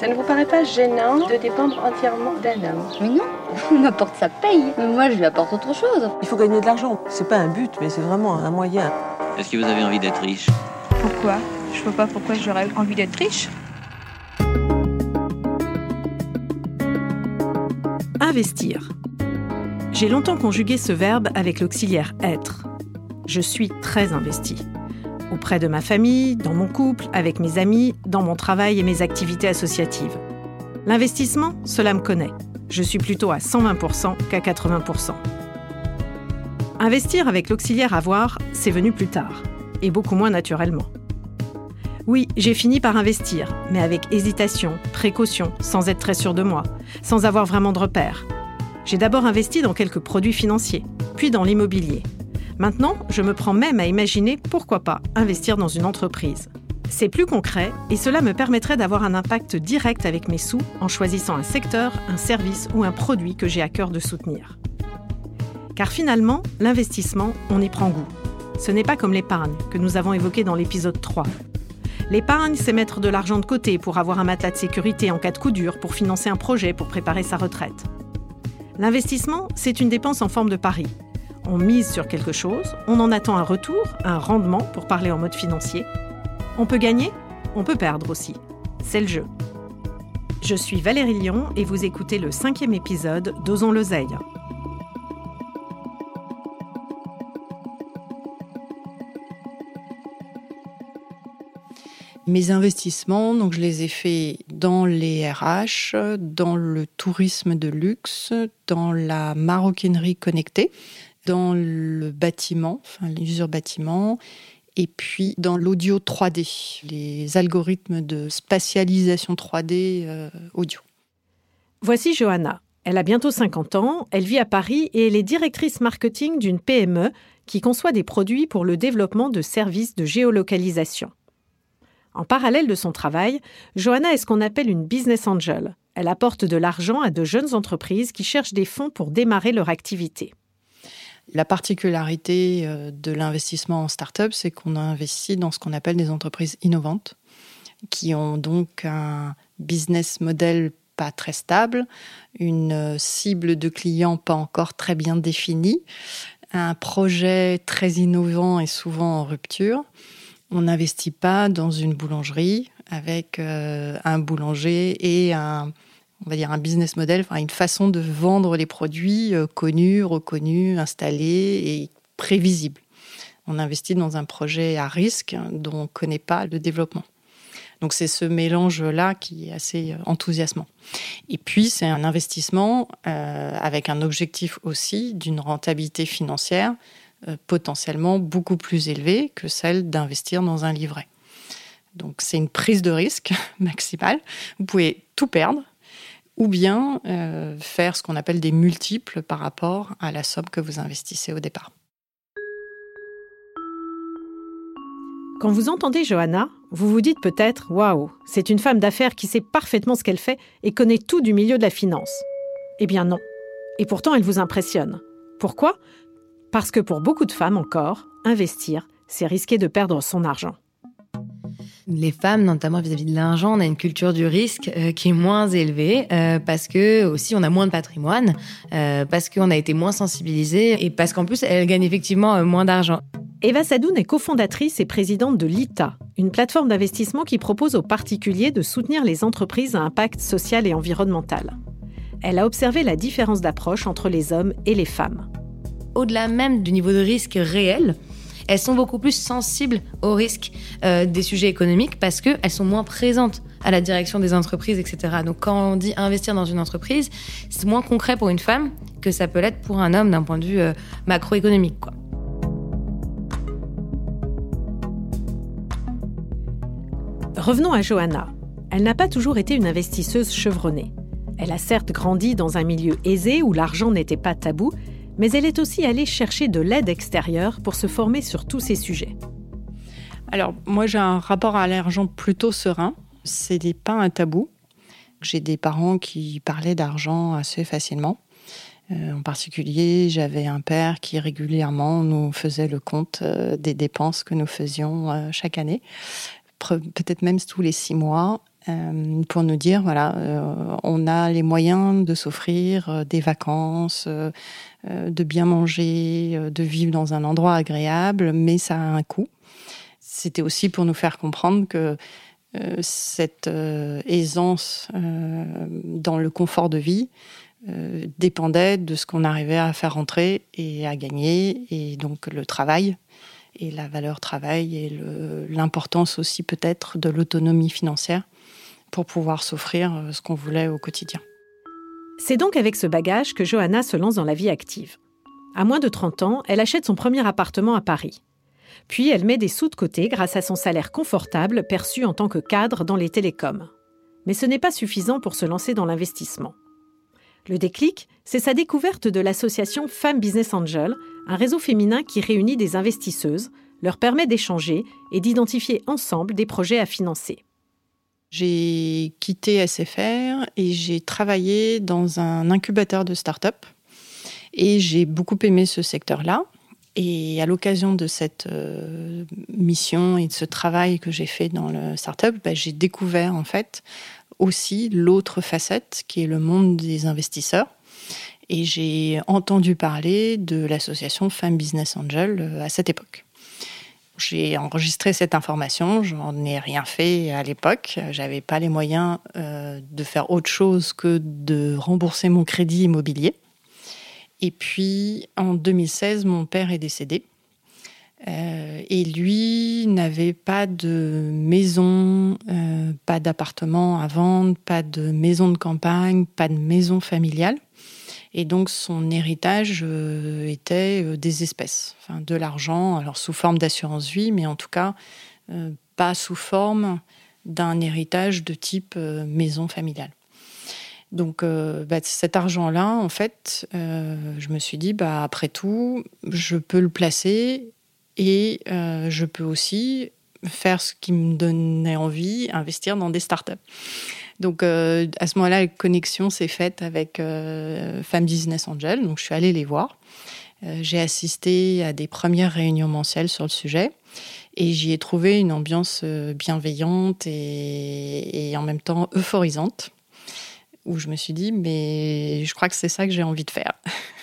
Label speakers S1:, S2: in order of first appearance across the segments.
S1: Ça ne vous paraît pas gênant de dépendre entièrement d'un homme?
S2: Mais non, on apporte sa paye. Mais moi, je lui apporte autre chose.
S3: Il faut gagner de l'argent. C'est pas un but, mais c'est vraiment un moyen.
S4: Est-ce que vous avez envie d'être riche?
S5: Pourquoi? Je vois pas pourquoi j'aurais envie d'être riche.
S6: Investir. J'ai longtemps conjugué ce verbe avec l'auxiliaire être. Je suis très investi auprès de ma famille, dans mon couple, avec mes amis, dans mon travail et mes activités associatives. L'investissement, cela me connaît. Je suis plutôt à 120% qu'à 80%. Investir avec l'auxiliaire avoir, c'est venu plus tard, et beaucoup moins naturellement. Oui, j'ai fini par investir, mais avec hésitation, précaution, sans être très sûr de moi, sans avoir vraiment de repères. J'ai d'abord investi dans quelques produits financiers, puis dans l'immobilier, Maintenant, je me prends même à imaginer pourquoi pas investir dans une entreprise. C'est plus concret et cela me permettrait d'avoir un impact direct avec mes sous en choisissant un secteur, un service ou un produit que j'ai à cœur de soutenir. Car finalement, l'investissement, on y prend goût. Ce n'est pas comme l'épargne que nous avons évoqué dans l'épisode 3. L'épargne, c'est mettre de l'argent de côté pour avoir un matelas de sécurité en cas de coup dur, pour financer un projet, pour préparer sa retraite. L'investissement, c'est une dépense en forme de pari on mise sur quelque chose, on en attend un retour, un rendement pour parler en mode financier. On peut gagner, on peut perdre aussi. C'est le jeu. Je suis Valérie Lyon et vous écoutez le cinquième épisode d'Osons l'oseille.
S7: Mes investissements, donc je les ai faits dans les RH, dans le tourisme de luxe, dans la maroquinerie connectée dans le bâtiment, enfin l'usure bâtiment, et puis dans l'audio 3D, les algorithmes de spatialisation 3D euh, audio.
S6: Voici Johanna. Elle a bientôt 50 ans, elle vit à Paris et elle est directrice marketing d'une PME qui conçoit des produits pour le développement de services de géolocalisation. En parallèle de son travail, Johanna est ce qu'on appelle une business angel. Elle apporte de l'argent à de jeunes entreprises qui cherchent des fonds pour démarrer leur activité.
S7: La particularité euh, de l'investissement en start-up, c'est qu'on a investi dans ce qu'on appelle des entreprises innovantes, qui ont donc un business model pas très stable, une euh, cible de clients pas encore très bien définie, un projet très innovant et souvent en rupture. On n'investit pas dans une boulangerie avec euh, un boulanger et un, on va dire un business model, enfin une façon de vendre les produits euh, connus, reconnus, installés et prévisibles. On investit dans un projet à risque dont on ne connaît pas le développement. Donc c'est ce mélange-là qui est assez euh, enthousiasmant. Et puis c'est un investissement euh, avec un objectif aussi d'une rentabilité financière potentiellement beaucoup plus élevée que celle d'investir dans un livret. Donc c'est une prise de risque maximale. Vous pouvez tout perdre ou bien euh, faire ce qu'on appelle des multiples par rapport à la somme que vous investissez au départ.
S6: Quand vous entendez Johanna, vous vous dites peut-être Waouh, c'est une femme d'affaires qui sait parfaitement ce qu'elle fait et connaît tout du milieu de la finance. Eh bien non. Et pourtant, elle vous impressionne. Pourquoi? Parce que pour beaucoup de femmes encore, investir, c'est risquer de perdre son argent
S8: les femmes, notamment vis-à-vis de l'argent, on a une culture du risque euh, qui est moins élevée euh, parce que aussi on a moins de patrimoine, euh, parce qu'on a été moins sensibilisé et parce qu'en plus elles gagnent effectivement moins d'argent.
S6: Eva Sadoun est cofondatrice et présidente de l'ITA, une plateforme d'investissement qui propose aux particuliers de soutenir les entreprises à impact social et environnemental. Elle a observé la différence d'approche entre les hommes et les femmes.
S8: Au-delà même du niveau de risque réel, elles sont beaucoup plus sensibles aux risques euh, des sujets économiques parce qu'elles sont moins présentes à la direction des entreprises, etc. Donc quand on dit investir dans une entreprise, c'est moins concret pour une femme que ça peut l'être pour un homme d'un point de vue euh, macroéconomique.
S6: Revenons à Johanna. Elle n'a pas toujours été une investisseuse chevronnée. Elle a certes grandi dans un milieu aisé où l'argent n'était pas tabou, mais elle est aussi allée chercher de l'aide extérieure pour se former sur tous ces sujets.
S7: Alors, moi, j'ai un rapport à l'argent plutôt serein. Ce n'est pas un tabou. J'ai des parents qui parlaient d'argent assez facilement. Euh, en particulier, j'avais un père qui régulièrement nous faisait le compte euh, des dépenses que nous faisions euh, chaque année, peut-être même tous les six mois. Euh, pour nous dire voilà, euh, on a les moyens de s'offrir euh, des vacances, de bien manger, de vivre dans un endroit agréable, mais ça a un coût. C'était aussi pour nous faire comprendre que cette aisance dans le confort de vie dépendait de ce qu'on arrivait à faire rentrer et à gagner, et donc le travail et la valeur travail et l'importance aussi peut-être de l'autonomie financière pour pouvoir s'offrir euh, ce qu'on voulait au quotidien.
S6: C'est donc avec ce bagage que Johanna se lance dans la vie active. À moins de 30 ans, elle achète son premier appartement à Paris. Puis elle met des sous de côté grâce à son salaire confortable perçu en tant que cadre dans les télécoms. Mais ce n'est pas suffisant pour se lancer dans l'investissement. Le déclic, c'est sa découverte de l'association Femmes Business Angel, un réseau féminin qui réunit des investisseuses, leur permet d'échanger et d'identifier ensemble des projets à financer.
S7: J'ai quitté SFR et j'ai travaillé dans un incubateur de start-up. Et j'ai beaucoup aimé ce secteur-là. Et à l'occasion de cette euh, mission et de ce travail que j'ai fait dans le start-up, bah, j'ai découvert en fait aussi l'autre facette qui est le monde des investisseurs. Et j'ai entendu parler de l'association Femmes Business Angel euh, à cette époque. J'ai enregistré cette information, je n'en ai rien fait à l'époque. J'avais pas les moyens euh, de faire autre chose que de rembourser mon crédit immobilier. Et puis en 2016, mon père est décédé. Euh, et lui n'avait pas de maison, euh, pas d'appartement à vendre, pas de maison de campagne, pas de maison familiale. Et donc son héritage euh, était des espèces, de l'argent, alors sous forme d'assurance vie, mais en tout cas pas sous forme d'un héritage de type maison familiale. Donc bah, cet argent-là, en fait, je me suis dit, bah, après tout, je peux le placer et je peux aussi faire ce qui me donnait envie, investir dans des startups. Donc euh, à ce moment-là, la connexion s'est faite avec euh, Femmes Business Angel. Donc je suis allée les voir. Euh, j'ai assisté à des premières réunions mensuelles sur le sujet et j'y ai trouvé une ambiance bienveillante et, en même temps euphorisante où je me suis dit mais je crois que c'est ça que j'ai envie de faire.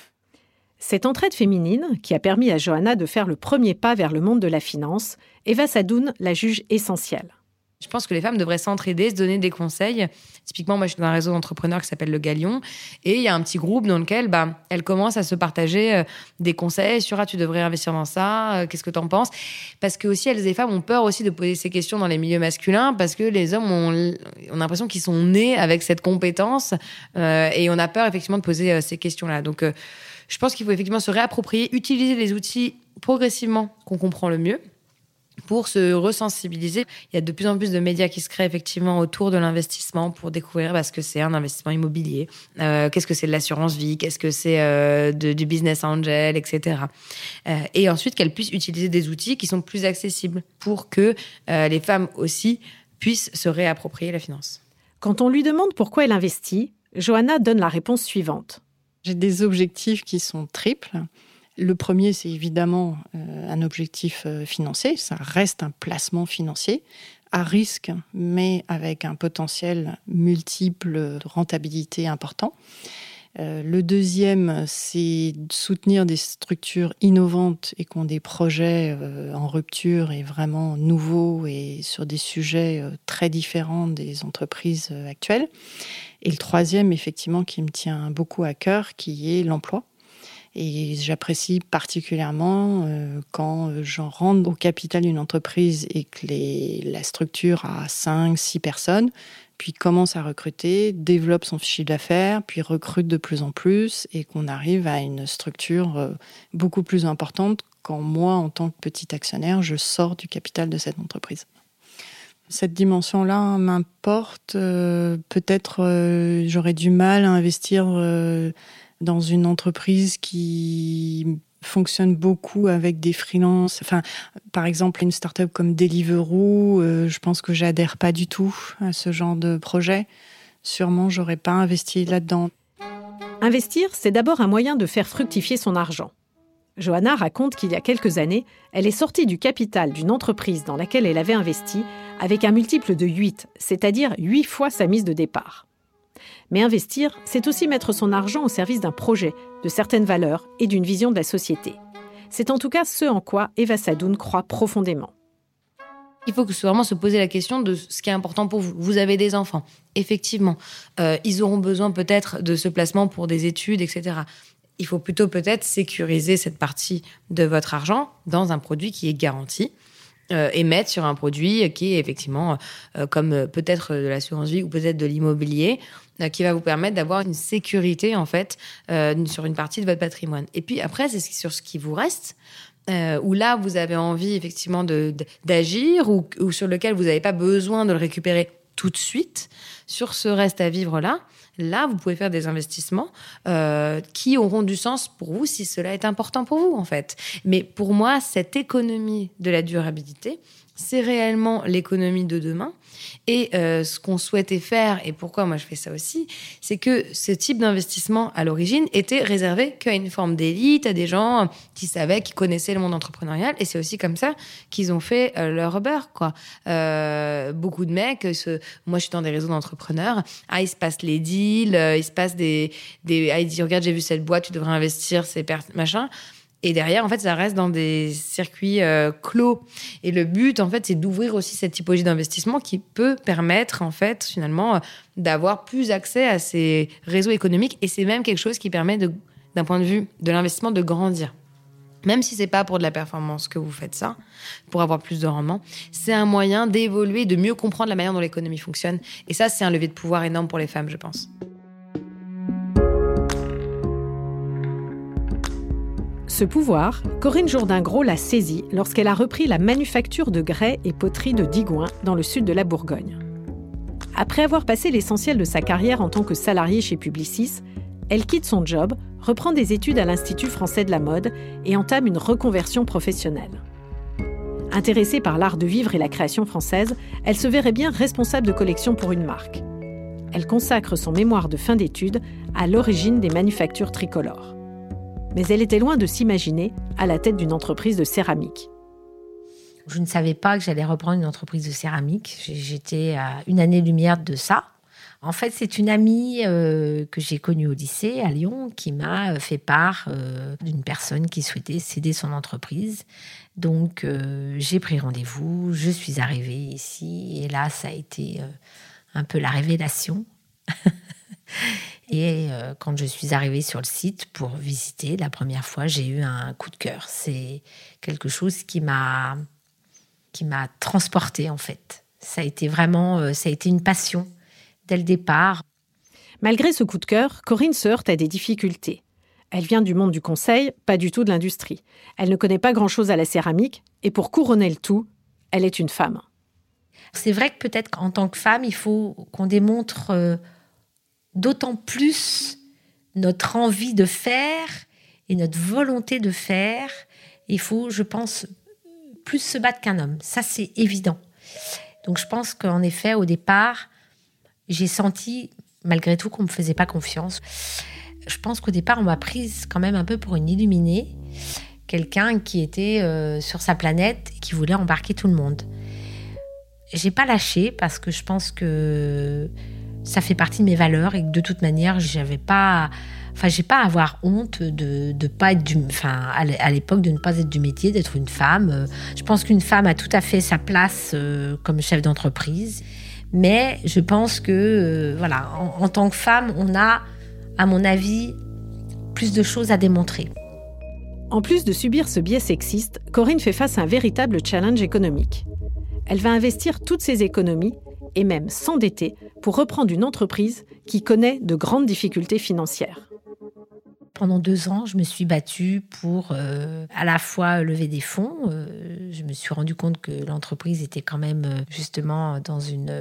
S6: Cette entraide féminine, qui a permis à Johanna de faire le premier pas vers le monde de la finance, Eva Sadoun la juge essentielle.
S8: Je pense que les femmes devraient s'entraider, se donner des conseils. Typiquement, moi, je suis dans un réseau d'entrepreneurs qui s'appelle Le Galion. Et il y a un petit groupe dans lequel bah, elles commencent à se partager euh, des conseils sur ah, tu devrais investir dans ça, euh, qu'est-ce que tu en penses? Parce que aussi, elles et les femmes ont peur aussi de poser ces questions dans les milieux masculins parce que les hommes ont, l'impression qu'ils sont nés avec cette compétence euh, et on a peur effectivement de poser ces questions-là. Donc, je pense qu'il faut effectivement se réapproprier, utiliser les outils progressivement qu'on comprend le mieux pour se resensibiliser. Il y a de plus en plus de médias qui se créent effectivement autour de l'investissement pour découvrir bah, ce que c'est un investissement immobilier, euh, qu'est-ce que c'est de l'assurance vie, qu'est-ce que c'est euh, du business angel, etc. Euh, et ensuite qu'elles puissent utiliser des outils qui sont plus accessibles pour que les femmes aussi puissent se réapproprier la finance.
S6: Quand on lui demande pourquoi elle investit, Johanna donne la réponse suivante.
S7: J'ai des objectifs qui sont triples. Le premier, c'est évidemment euh, un objectif euh, financier, ça reste un placement financier à risque, mais avec un potentiel multiple de rentabilité important. Euh, le deuxième, c'est soutenir des structures innovantes et qui ont des projets en rupture et vraiment nouveaux et sur des sujets très différents des entreprises actuelles. Et le troisième, effectivement, qui me tient beaucoup à cœur, qui est l'emploi. Et j'apprécie particulièrement euh, quand j'en rentre au capital d'une entreprise et que la structure a 5, 6 personnes, puis commence à recruter, développe son chiffre d'affaires, puis recrute de plus en plus et qu'on arrive à une structure euh, beaucoup plus importante quand moi, en tant que petit actionnaire, je sors du capital de cette entreprise. Cette dimension-là m'importe. Euh, peut-être j'aurais du mal à investir dans une entreprise qui fonctionne beaucoup avec des freelances. Enfin, par exemple, une startup comme Deliveroo, euh, je pense que j'adhère pas du tout à ce genre de projet. Sûrement, j'aurais pas investi là-dedans.
S6: Investir, c'est d'abord un moyen de faire fructifier son argent. Johanna raconte qu'il y a quelques années, elle est sortie du capital d'une entreprise dans laquelle elle avait investi avec un multiple de 8, c'est-à-dire 8 fois sa mise de départ. Mais investir, c'est aussi mettre son argent au service d'un projet, de certaines valeurs et d'une vision de la société. C'est en tout cas ce en quoi Eva Sadoun croit profondément.
S8: Il faut vraiment se poser la question de ce qui est important pour vous. Vous avez des enfants, effectivement. Euh, ils auront besoin peut-être de ce placement pour des études, etc il faut plutôt peut-être sécuriser cette partie de votre argent dans un produit qui est garanti. Euh, et mettre sur un produit qui est effectivement euh, comme euh, peut-être de l'assurance vie ou peut-être de l'immobilier qui va vous permettre d'avoir une sécurité en fait sur une partie de votre patrimoine. Et puis après, c'est sur ce qui vous reste. où là vous avez envie effectivement d'agir ou, ou, sur lequel vous n'avez pas besoin de le récupérer tout de suite sur ce reste à vivre là là, vous pouvez faire des investissements euh, qui auront du sens pour vous si cela est important pour vous, en fait. Mais pour moi, cette économie de la durabilité, c'est réellement l'économie de demain. Et euh, ce qu'on souhaitait faire, et pourquoi moi je fais ça aussi, c'est que ce type d'investissement à l'origine était réservé qu'à une forme d'élite, à des gens qui savaient, qui connaissaient le monde entrepreneurial. Et c'est aussi comme ça qu'ils ont fait euh, leur beurre, quoi. Euh, beaucoup de mecs, moi je suis dans des réseaux d'entrepreneurs, ah il se passe les deals, il se passe des, ah il dit regarde j'ai vu cette boîte, tu devrais investir, c'est machin. Et derrière, en fait, ça reste dans des circuits euh, clos. Et le but, en fait, c'est d'ouvrir aussi cette typologie d'investissement qui peut permettre, en fait, finalement, euh, d'avoir plus accès à ces réseaux économiques. Et c'est même quelque chose qui permet, d'un point de vue de l'investissement, de grandir. Même si c'est pas pour de la performance que vous faites ça, pour avoir plus de rendement, c'est un moyen d'évoluer, de mieux comprendre la manière dont l'économie fonctionne. Et ça, c'est un levier de pouvoir énorme pour les femmes, je pense.
S6: Ce pouvoir, Corinne Jourdain-Gros l'a saisi lorsqu'elle a repris la manufacture de grès et poterie de Digoin dans le sud de la Bourgogne. Après avoir passé l'essentiel de sa carrière en tant que salariée chez Publicis, elle quitte son job, reprend des études à l'Institut français de la mode et entame une reconversion professionnelle. Intéressée par l'art de vivre et la création française, elle se verrait bien responsable de collection pour une marque. Elle consacre son mémoire de fin d'études à l'origine des manufactures tricolores mais elle était loin de s'imaginer à la tête d'une entreprise de céramique.
S9: Je ne savais pas que j'allais reprendre une entreprise de céramique. J'étais à une année-lumière de ça. En fait, c'est une amie euh, que j'ai connue au lycée à Lyon qui m'a euh, fait part euh, d'une personne qui souhaitait céder son entreprise. Donc, j'ai pris rendez-vous, je suis arrivée ici et là, ça a été un peu la révélation. Et euh, quand je suis arrivée sur le site pour visiter la première fois, j'ai eu un coup de cœur. C'est quelque chose qui m'a qui m'a transportée en fait. Ça a été vraiment, euh, ça a été une passion dès le départ.
S6: Malgré ce coup de cœur, Corinne se heurte à des difficultés. Elle vient du monde du conseil, pas du tout de l'industrie. Elle ne connaît pas grand-chose à la céramique, et pour couronner le tout, elle est une femme.
S9: C'est vrai que peut-être qu'en tant que femme, il faut qu'on démontre euh, d'autant plus notre envie de faire et notre volonté de faire. Il faut, je pense, plus se battre qu'un homme. Ça, c'est évident. Donc, je pense qu'en effet, au départ, j'ai senti, malgré tout, qu'on ne me faisait pas confiance. Je pense qu'au départ, on m'a prise quand même un peu pour une illuminée, quelqu'un qui était euh, sur sa planète et qui voulait embarquer tout le monde. J'ai pas lâché parce que je pense que ça fait partie de mes valeurs et de toute manière, j'avais pas. Enfin, j'ai pas à avoir honte de ne pas être du. Enfin, à l'époque, de ne pas être du métier, d'être une femme. Je pense qu'une femme a tout à fait sa place euh, comme chef d'entreprise. Mais je pense que, euh, voilà, en tant que femme, on a, à mon avis, plus de choses à démontrer.
S6: En plus de subir ce biais sexiste, Corinne fait face à un véritable challenge économique. Elle va investir toutes ses économies et même s'endetter pour reprendre une entreprise qui connaît de grandes difficultés financières.
S9: Pendant deux ans, je me suis battue pour euh, à la fois lever des fonds. Euh, je me suis rendu compte que l'entreprise était quand même euh, justement dans une,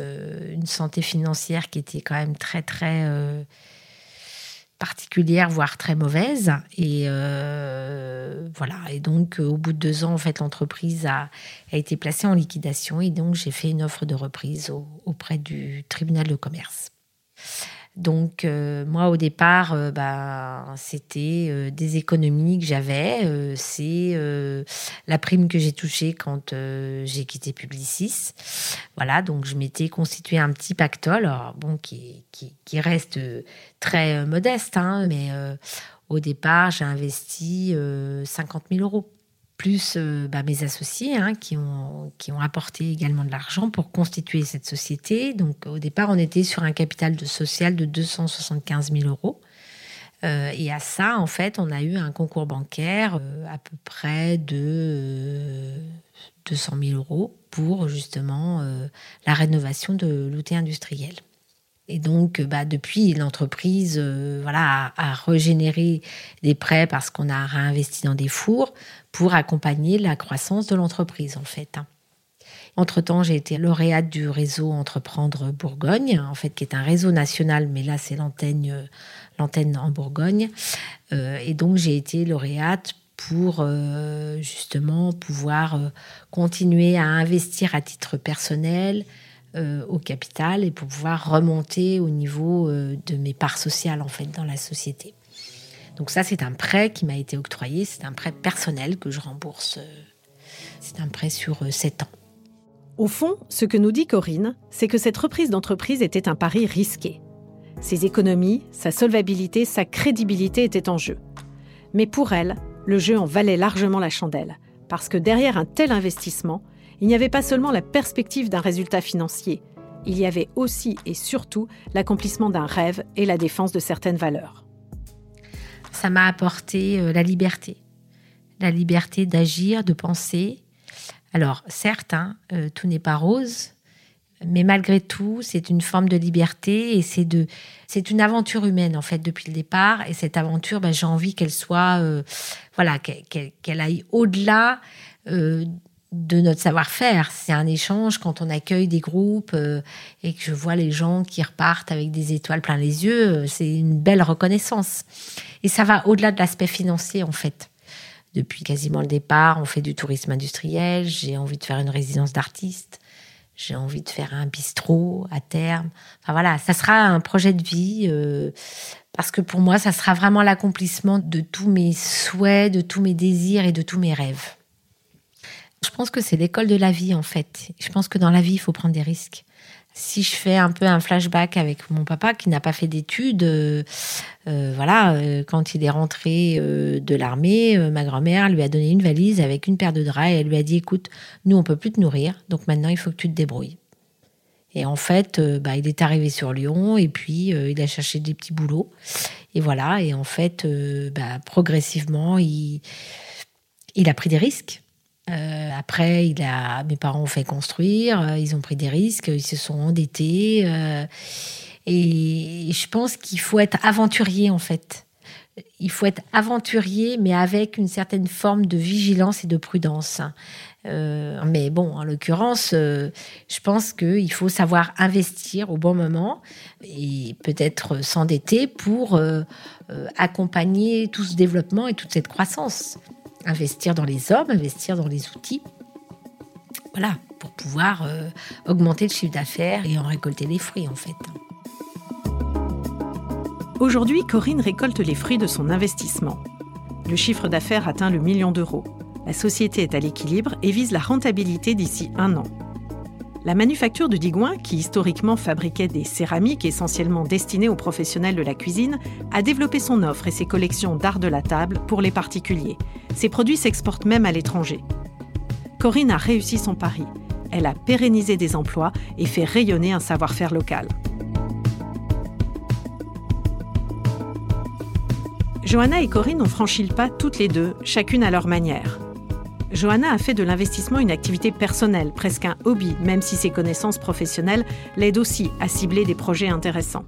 S9: une, santé financière qui était quand même très très particulière, voire très mauvaise. Et euh, voilà. Et donc, euh, au bout de deux ans, en fait, l'entreprise a, a, été placée en liquidation. Et donc, j'ai fait une offre de reprise auprès du tribunal de commerce. Donc euh, moi au départ, euh, bah, c'était euh, des économies que j'avais. c'est la prime que j'ai touchée quand j'ai quitté Publicis. Voilà, donc je m'étais constitué un petit pactole, bon, qui, qui, reste très modeste, hein, mais au départ j'ai investi 50 000 euros plus euh, bah, mes associés hein, qui, ont, qui ont apporté également de l'argent pour constituer cette société. Donc au départ, on était sur un capital de social de 275 000 euros. Euh, et à ça, en fait, on a eu un concours bancaire euh, à peu près de 200 000 euros pour justement la rénovation de l'outil industriel. Et donc, bah, depuis, l'entreprise voilà, a, a, régénéré des prêts parce qu'on a réinvesti dans des fours pour accompagner la croissance de l'entreprise, en fait. Entre-temps, j'ai été lauréate du réseau Entreprendre Bourgogne, en fait, qui est un réseau national, mais là, c'est l'antenne, l'antenne en Bourgogne. Euh, et donc, j'ai été lauréate pour euh, justement pouvoir euh, continuer à investir à titre personnel au capital et pour pouvoir remonter au niveau de mes parts sociales, en fait, dans la société. Donc ça, c'est un prêt qui m'a été octroyé, c'est un prêt personnel que je rembourse. Euh, c'est un prêt sur 7 euh, ans.
S6: Au fond, ce que nous dit Corinne, c'est que cette reprise d'entreprise était un pari risqué. Ses économies, sa solvabilité, sa crédibilité étaient en jeu. Mais pour elle, le jeu en valait largement la chandelle, parce que derrière un tel investissement, il n'y avait pas seulement la perspective d'un résultat financier, il y avait aussi et surtout l'accomplissement d'un rêve et la défense de certaines valeurs
S9: ça m'a apporté euh, la liberté. La liberté d'agir, de penser. Alors, certes, hein, euh, tout n'est pas rose, mais malgré tout, c'est une forme de liberté et c'est de, c'est une aventure humaine en fait depuis le départ. Et cette aventure, ben, j'ai envie qu'elle soit, euh, voilà, qu'elle, aille au-delà de notre savoir-faire. C'est un échange quand on accueille des groupes et que je vois les gens qui repartent avec des étoiles plein les yeux. C'est une belle reconnaissance. Et ça va au-delà de l'aspect financier, en fait. Depuis quasiment le départ, on fait du tourisme industriel. J'ai envie de faire une résidence d'artiste. J'ai envie de faire un bistrot à terme. Enfin voilà, ça sera un projet de vie euh, parce que pour moi, ça sera vraiment l'accomplissement de tous mes souhaits, de tous mes désirs et de tous mes rêves. Je pense que c'est l'école de la vie en fait. Je pense que dans la vie, il faut prendre des risques si je fais un peu un flashback avec mon papa qui n'a pas fait d'études, euh, euh, voilà, euh, quand il est rentré de l'armée, ma grand-mère lui a donné une valise avec une paire de draps et elle lui a dit écoute, nous on peut plus te nourrir, donc maintenant il faut que tu te débrouilles. Et en fait, bah, il est arrivé sur Lyon et puis il a cherché des petits boulots et voilà. Et en fait, bah, progressivement, il, il a pris des risques. Euh, après, il a, mes parents ont fait construire, euh, ils ont pris des risques, ils se sont endettés. Euh, et je pense qu'il faut être aventurier, en fait. Il faut être aventurier, mais avec une certaine forme de vigilance et de prudence. mais bon, en l'occurrence, je pense qu'il faut savoir investir au bon moment et peut-être s'endetter pour accompagner tout ce développement et toute cette croissance investir dans les hommes, investir dans les outils. Voilà, pour pouvoir euh, augmenter le chiffre d'affaires et en récolter les fruits en fait.
S6: Aujourd'hui, Corinne récolte les fruits de son investissement. Le chiffre d'affaires atteint le million d'euros. La société est à l'équilibre et vise la rentabilité d'ici un an. La manufacture de Digoin, qui historiquement fabriquait des céramiques essentiellement destinées aux professionnels de la cuisine, a développé son offre et ses collections d'art de la table pour les particuliers. Ses produits s'exportent même à l'étranger. Corinne a réussi son pari. Elle a pérennisé des emplois et fait rayonner un savoir-faire local. Johanna et Corinne ont franchi le pas toutes les deux, chacune à leur manière. Johanna a fait de l'investissement une activité personnelle, presque un hobby, même si ses connaissances professionnelles l'aident aussi à cibler des projets intéressants.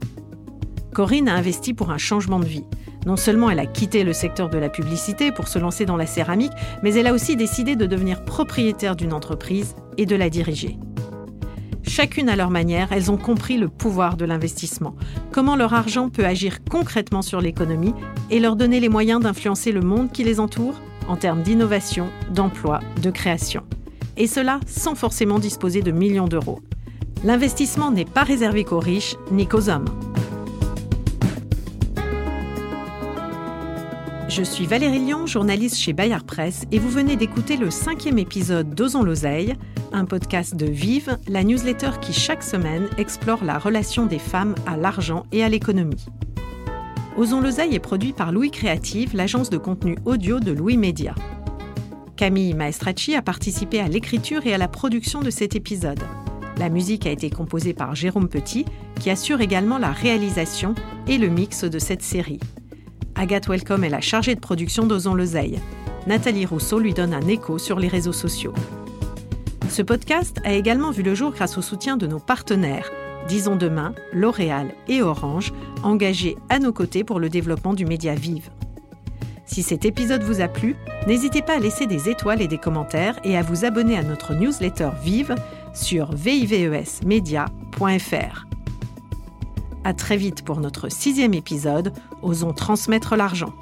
S6: Corinne a investi pour un changement de vie. Non seulement elle a quitté le secteur de la publicité pour se lancer dans la céramique, mais elle a aussi décidé de devenir propriétaire d'une entreprise et de la diriger. Chacune à leur manière, elles ont compris le pouvoir de l'investissement, comment leur argent peut agir concrètement sur l'économie et leur donner les moyens d'influencer le monde qui les entoure en termes d'innovation, d'emploi, de création. Et cela sans forcément disposer de millions d'euros. L'investissement n'est pas réservé qu'aux riches ni qu'aux hommes. Je suis Valérie Lyon, journaliste chez Bayard Presse, et vous venez d'écouter le cinquième épisode d'Osons l'oseille, un podcast de Vive, la newsletter qui chaque semaine explore la relation des femmes à l'argent et à l'économie. Osons l'oseille est produit par Louis Créative, l'agence de contenu audio de Louis Média. Camille Maestracci a participé à l'écriture et à la production de cet épisode. La musique a été composée par Jérôme Petit, qui assure également la réalisation et le mix de cette série. Agathe Welcome est la chargée de production d'Osons l'Oseille. Nathalie Rousseau lui donne un écho sur les réseaux sociaux. Ce podcast a également vu le jour grâce au soutien de nos partenaires, Disons Demain, L'Oréal et Orange, engagés à nos côtés pour le développement du média Vive. Si cet épisode vous a plu, n'hésitez pas à laisser des étoiles et des commentaires et à vous abonner à notre newsletter Vive sur vivesmedia.fr. À très vite pour notre sixième épisode, Osons transmettre l'argent.